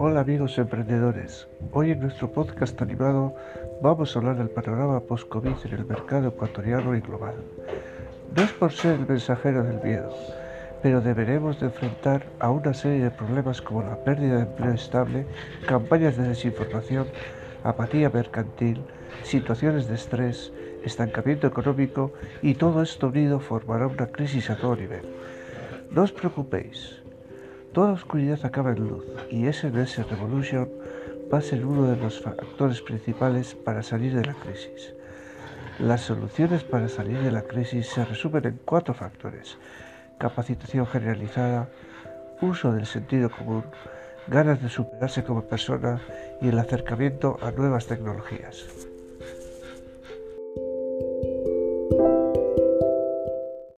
Hola amigos emprendedores, hoy en nuestro podcast animado vamos a hablar del panorama post-COVID en el mercado ecuatoriano y global. No es por ser el mensajero del miedo, pero deberemos de enfrentar a una serie de problemas como la pérdida de empleo estable, campañas de desinformación, apatía mercantil, situaciones de estrés, estancamiento económico y todo esto unido formará una crisis a todo nivel. No os preocupéis, Toda oscuridad acaba en luz y SNS Revolution va a ser uno de los factores principales para salir de la crisis. Las soluciones para salir de la crisis se resumen en cuatro factores. Capacitación generalizada, uso del sentido común, ganas de superarse como persona y el acercamiento a nuevas tecnologías.